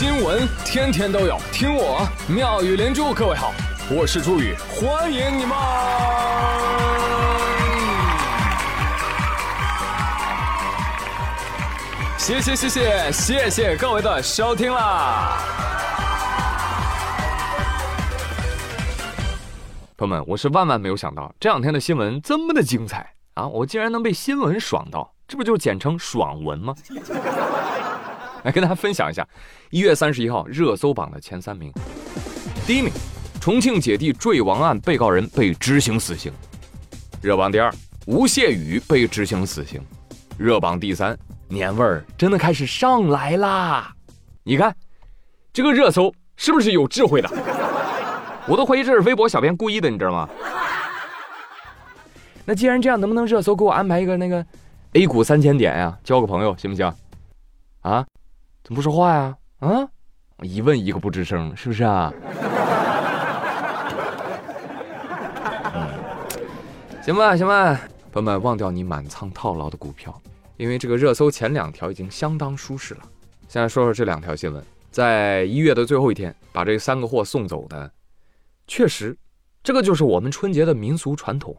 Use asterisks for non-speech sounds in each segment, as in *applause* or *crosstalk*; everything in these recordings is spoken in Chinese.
新闻天天都有，听我妙语连珠。各位好，我是朱宇，欢迎你们！谢谢谢谢谢谢各位的收听啦！朋友们，我是万万没有想到，这两天的新闻这么的精彩啊！我竟然能被新闻爽到，这不就简称爽文吗？来跟大家分享一下，一月三十一号热搜榜的前三名。第一名，重庆姐弟坠亡案被告人被执行死刑。热榜第二，吴谢宇被执行死刑。热榜第三，年味儿真的开始上来啦！你看，这个热搜是不是有智慧的？我都怀疑这是微博小编故意的，你知道吗？那既然这样，能不能热搜给我安排一个那个 A 股三千点呀？交个朋友行不行？啊？怎么不说话呀？啊！一问一个不吱声，是不是啊？*laughs* 嗯，行吧，行吧，朋友们，忘掉你满仓套牢的股票，因为这个热搜前两条已经相当舒适了。现在说说这两条新闻，在一月的最后一天把这三个货送走的，确实，这个就是我们春节的民俗传统，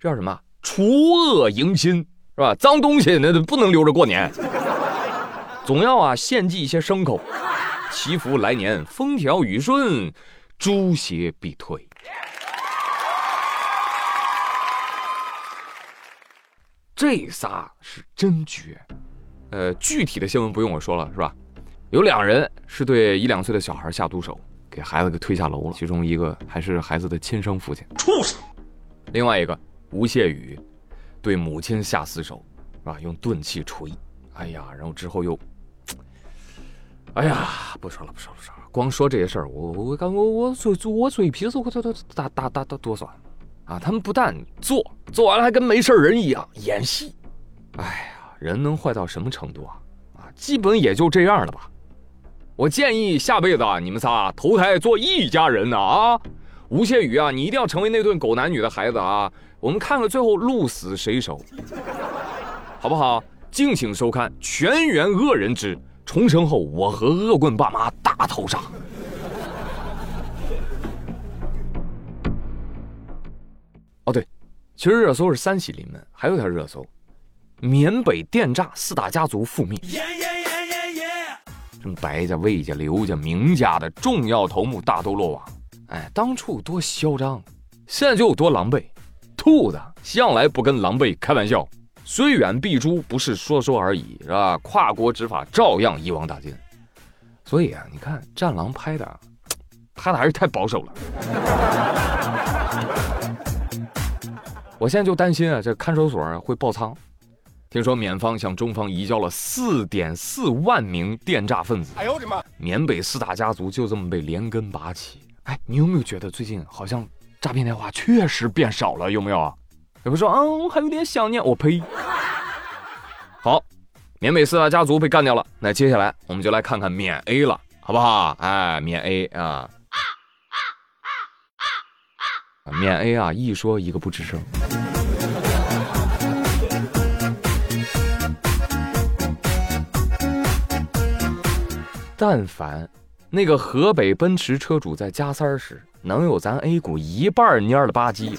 这叫什么？除恶迎新，是吧？脏东西那不能留着过年。总要啊献祭一些牲口，祈福来年风调雨顺，诸邪必退。这仨是真绝，呃，具体的新闻不用我说了，是吧？有两人是对一两岁的小孩下毒手，给孩子给推下楼了，其中一个还是孩子的亲生父亲，畜生。另外一个吴谢宇，对母亲下死手，是吧？用钝器锤，哎呀，然后之后又。哎呀，不说了，不说了，不说了。光说这些事儿，我我我我嘴我嘴皮子我都都打打打打哆嗦啊！他们不但做做完了，还跟没事人一样演戏。哎呀，人能坏到什么程度啊？啊，基本也就这样了吧。我建议下辈子啊，你们仨投胎做一家人呢啊！吴谢宇啊，你一定要成为那对狗男女的孩子啊！我们看看最后鹿死谁手，好不好？敬请收看《全员恶人之》。重生后，我和恶棍爸妈大逃杀。哦，对，其实热搜是三喜临门，还有条热搜：缅北电诈四大家族覆灭。什么白家、魏家、刘家、明家的重要头目大都落网。哎，当初多嚣张，现在就有多狼狈。兔子向来不跟狼狈开玩笑。虽远必诛，不是说说而已，是吧？跨国执法照样一网打尽。所以啊，你看《战狼》拍的，*tsk* 拍的还是太保守了。*laughs* 我现在就担心啊，这看守所会爆仓。听说缅方向中方移交了四点四万名电诈分子。哎呦我的妈！缅北四大家族就这么被连根拔起。哎，你有没有觉得最近好像诈骗电话确实变少了？有没有？有人说啊，我还有点想念。我呸！好，缅北四大家族被干掉了。那接下来我们就来看看缅 A 了，好不好？哎，缅 A 啊，缅 A 啊，一说一个不吱声。但凡那个河北奔驰车主在加塞时能有咱 A 股一半蔫了吧唧。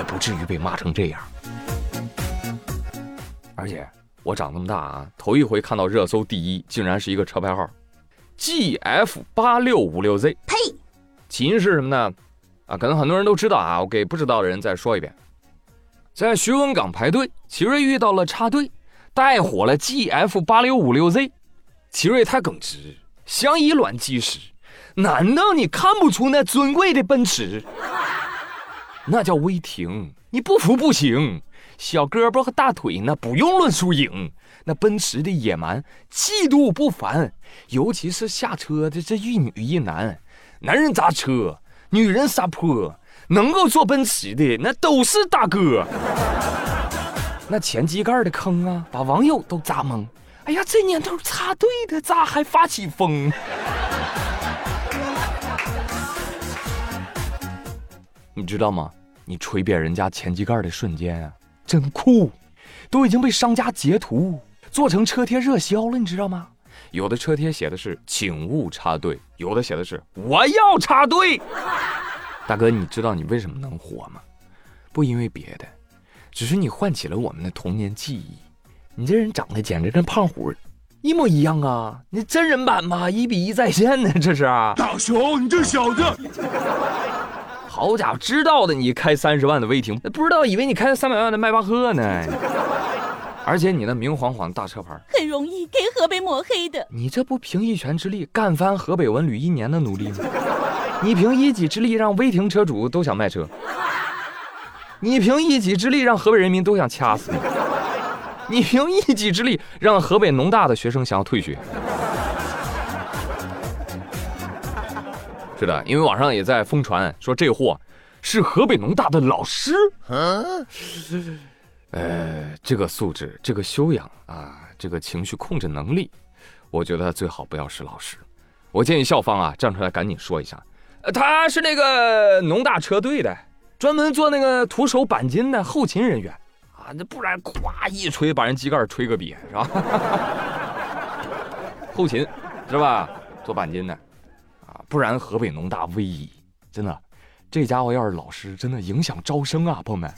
也不至于被骂成这样，而且我长这么大啊，头一回看到热搜第一，竟然是一个车牌号，GF 八六五六 Z。呸！起因是什么呢？啊，可能很多人都知道啊，我给不知道的人再说一遍。在徐闻港排队，奇瑞遇到了插队，带火了 GF 八六五六 Z。奇瑞太耿直，想以卵击石。难道你看不出那尊贵的奔驰？那叫威霆，你不服不行。小胳膊和大腿那不用论输赢。那奔驰的野蛮，气度不凡。尤其是下车的这一女一男，男人砸车，女人撒泼，能够坐奔驰的那都是大哥。那前机盖的坑啊，把网友都砸懵。哎呀，这年头插队的咋还发起疯？你知道吗？你锤扁人家前机盖的瞬间啊，真酷，都已经被商家截图做成车贴热销了，你知道吗？有的车贴写的是“请勿插队”，有的写的是“我要插队”。大哥，你知道你为什么能火吗？不因为别的，只是你唤起了我们的童年记忆。你这人长得简直跟胖虎一模一样啊！你真人版吗？一比一在线呢，这是！大雄，你这小子！好家伙，知道的你开三十万的威霆，不知道以为你开三百万的迈巴赫呢。*laughs* 而且你那明晃晃大车牌，很容易给河北抹黑的。你这不凭一拳之力干翻河北文旅一年的努力吗？*laughs* 你凭一己之力让威霆车主都想卖车，你凭一己之力让河北人民都想掐死你。你凭一己之力让河北农大的学生想要退学，是的，因为网上也在疯传说这货是河北农大的老师。呃，这个素质、这个修养啊，这个情绪控制能力，我觉得最好不要是老师。我建议校方啊站出来赶紧说一下，呃，他是那个农大车队的，专门做那个徒手钣金的后勤人员啊。那不然，咵一锤把人机盖吹个瘪，是吧？*laughs* 后勤是吧？做钣金的啊，不然河北农大危矣真的，这家伙要是老师，真的影响招生啊，朋友们。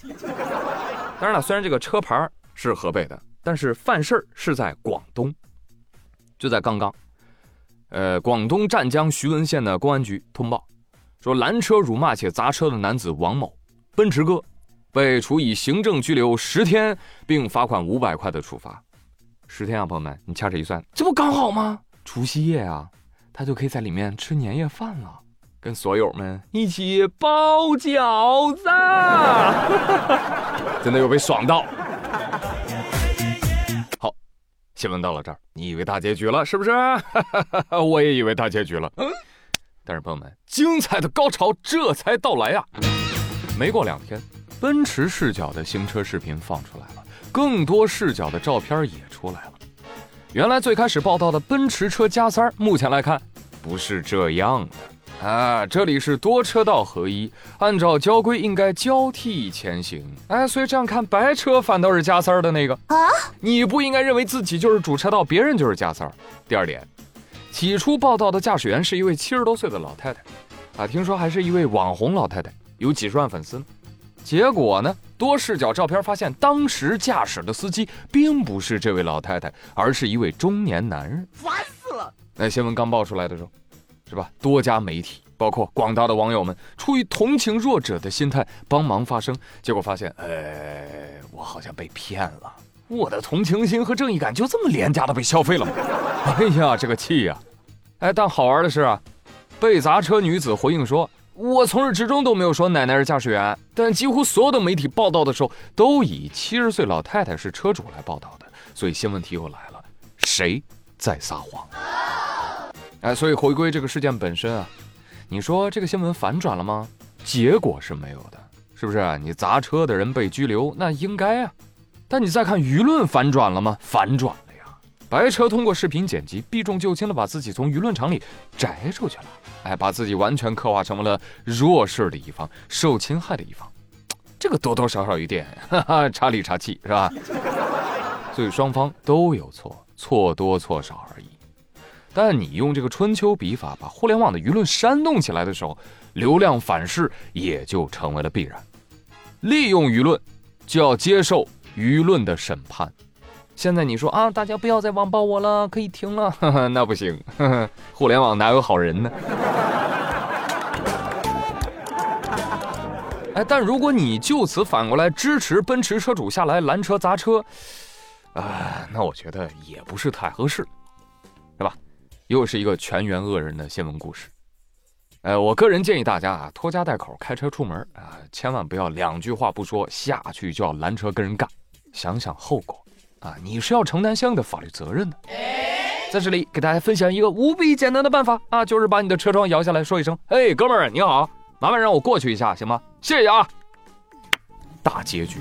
当然了，虽然这个车牌是河北的，但是犯事儿是在广东。就在刚刚，呃，广东湛江徐闻县的公安局通报说，拦车辱骂且砸车的男子王某，奔驰哥。被处以行政拘留十天，并罚款五百块的处罚。十天啊，朋友们，你掐指一算，这不刚好吗？除夕夜啊，他就可以在里面吃年夜饭了，跟所友们一起包饺子，*laughs* 真的有被爽到。*laughs* 好，新闻到了这儿，你以为大结局了是不是？*laughs* 我也以为大结局了。嗯，但是朋友们，精彩的高潮这才到来呀！没过两天。奔驰视角的行车视频放出来了，更多视角的照片也出来了。原来最开始报道的奔驰车加塞儿，目前来看不是这样的啊！这里是多车道合一，按照交规应该交替前行。哎，所以这样看，白车反倒是加塞儿的那个啊！你不应该认为自己就是主车道，别人就是加塞儿。第二点，起初报道的驾驶员是一位七十多岁的老太太，啊，听说还是一位网红老太太，有几十万粉丝呢。结果呢？多视角照片发现，当时驾驶的司机并不是这位老太太，而是一位中年男人。烦死了！那新闻刚爆出来的时候，是吧？多家媒体，包括广大的网友们，出于同情弱者的心态帮忙发声，结果发现，哎，我好像被骗了，我的同情心和正义感就这么廉价的被消费了吗？*laughs* 哎呀，这个气呀！哎，但好玩的是啊，被砸车女子回应说。我从始至终都没有说奶奶是驾驶员，但几乎所有的媒体报道的时候都以七十岁老太太是车主来报道的，所以新问题又来了：谁在撒谎？*laughs* 哎，所以回归这个事件本身啊，你说这个新闻反转了吗？结果是没有的，是不是？你砸车的人被拘留，那应该啊。但你再看舆论反转了吗？反转！白车通过视频剪辑，避重就轻的把自己从舆论场里摘出去了。哎，把自己完全刻画成为了弱势的一方，受侵害的一方，*tsk* 这个多多少少有点哈哈 *laughs* 差里差气，是吧？所以双方都有错，错多错少而已。但你用这个春秋笔法把互联网的舆论煽动起来的时候，流量反噬也就成为了必然。利用舆论，就要接受舆论的审判。现在你说啊，大家不要再网暴我了，可以停了。*laughs* 那不行，*laughs* 互联网哪有好人呢？*laughs* 哎，但如果你就此反过来支持奔驰车主下来拦车砸车，啊，那我觉得也不是太合适，是吧？又是一个全员恶人的新闻故事。呃，我个人建议大家啊，拖家带口开车出门啊，千万不要两句话不说下去就要拦车跟人干，想想后果。啊，你是要承担相应的法律责任的。在这里给大家分享一个无比简单的办法啊，就是把你的车窗摇下来说一声：“哎，哥们儿你好，麻烦让我过去一下，行吗？谢谢啊。”大结局。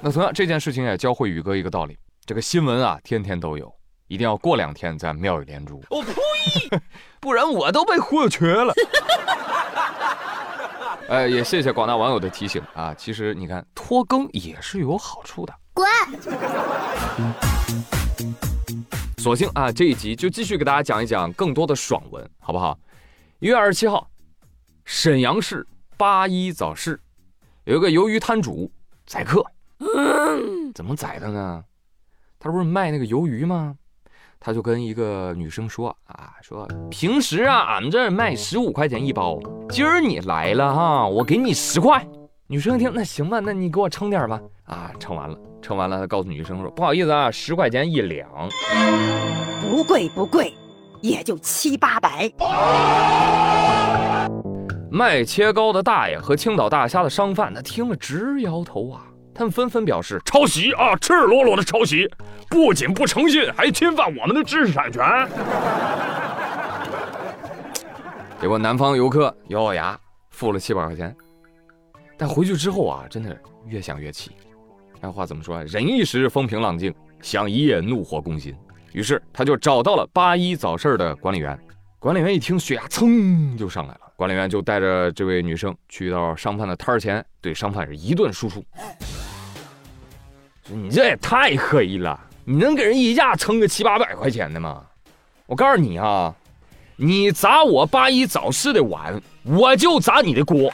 那同样这件事情也教会宇哥一个道理：这个新闻啊，天天都有，一定要过两天再妙语连珠。我呸！*laughs* 不然我都被忽悠瘸了。哎，也谢谢广大网友的提醒啊！其实你看，拖更也是有好处的。滚。索性啊，这一集就继续给大家讲一讲更多的爽文，好不好？一月二十七号，沈阳市八一早市有一个鱿鱼摊主宰客，怎么宰的呢？他不是卖那个鱿鱼吗？他就跟一个女生说啊，说平时啊，俺们这儿卖十五块钱一包，今儿你来了哈，我给你十块。女生一听，那行吧，那你给我称点吧。啊，称完了，称完了，他告诉女生说，不好意思啊，十块钱一两，不贵不贵，也就七八百。卖切糕的大爷和青岛大虾的商贩，他听了直摇头啊。他们纷纷表示抄袭啊，赤裸裸的抄袭，不仅不诚信，还侵犯我们的知识产权。结果南方游客咬咬牙付了七百块钱，但回去之后啊，真的越想越气。那话怎么说？忍一时风平浪静，想一夜怒火攻心。于是他就找到了八一早市的管理员。管理员一听，血压噌就上来了。管理员就带着这位女生去到商贩的摊儿前，对商贩是一顿输出。你这也太黑了！你能给人一架撑个七八百块钱的吗？我告诉你啊，你砸我八一早市的碗，我就砸你的锅。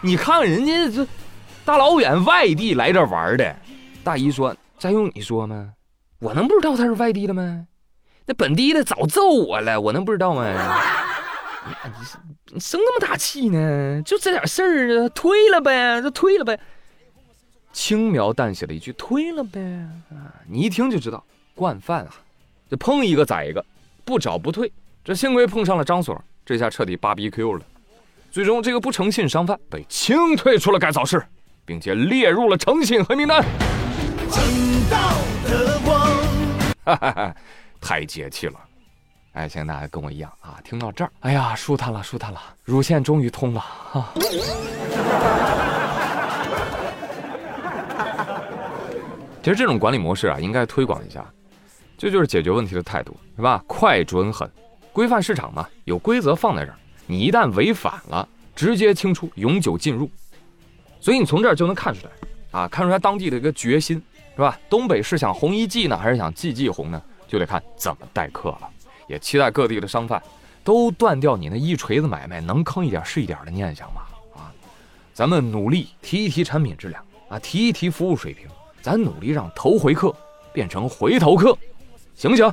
你看人家这大老远外地来这玩的，大姨说：“再用你说吗？我能不知道他是外地的吗？那本地的早揍我了，我能不知道吗？” *laughs* 你你生那么大气呢？就这点事儿，推了呗，就推了呗。轻描淡写的一句“推了呗”，啊，你一听就知道惯犯啊，这碰一个宰一个，不找不退。这幸亏碰上了张所，这下彻底芭比 Q 了。最终，这个不诚信商贩被清退出了改造室，并且列入了诚信黑名单。正道的光，哈哈哈，太解气了。哎，现在大家跟我一样啊，听到这儿，哎呀，舒坦了，舒坦了，乳腺终于通了啊！*laughs* 其实这种管理模式啊，应该推广一下，这就是解决问题的态度，是吧？快、准、狠，规范市场嘛，有规则放在这儿，你一旦违反了，直接清出，永久禁入。所以你从这儿就能看出来，啊，看出来当地的一个决心，是吧？东北是想红一季呢，还是想季季红呢？就得看怎么待客了。也期待各地的商贩都断掉你那一锤子买卖，能坑一点是一点的念想吧。啊，咱们努力提一提产品质量啊，提一提服务水平，咱努力让头回客变成回头客，行不行？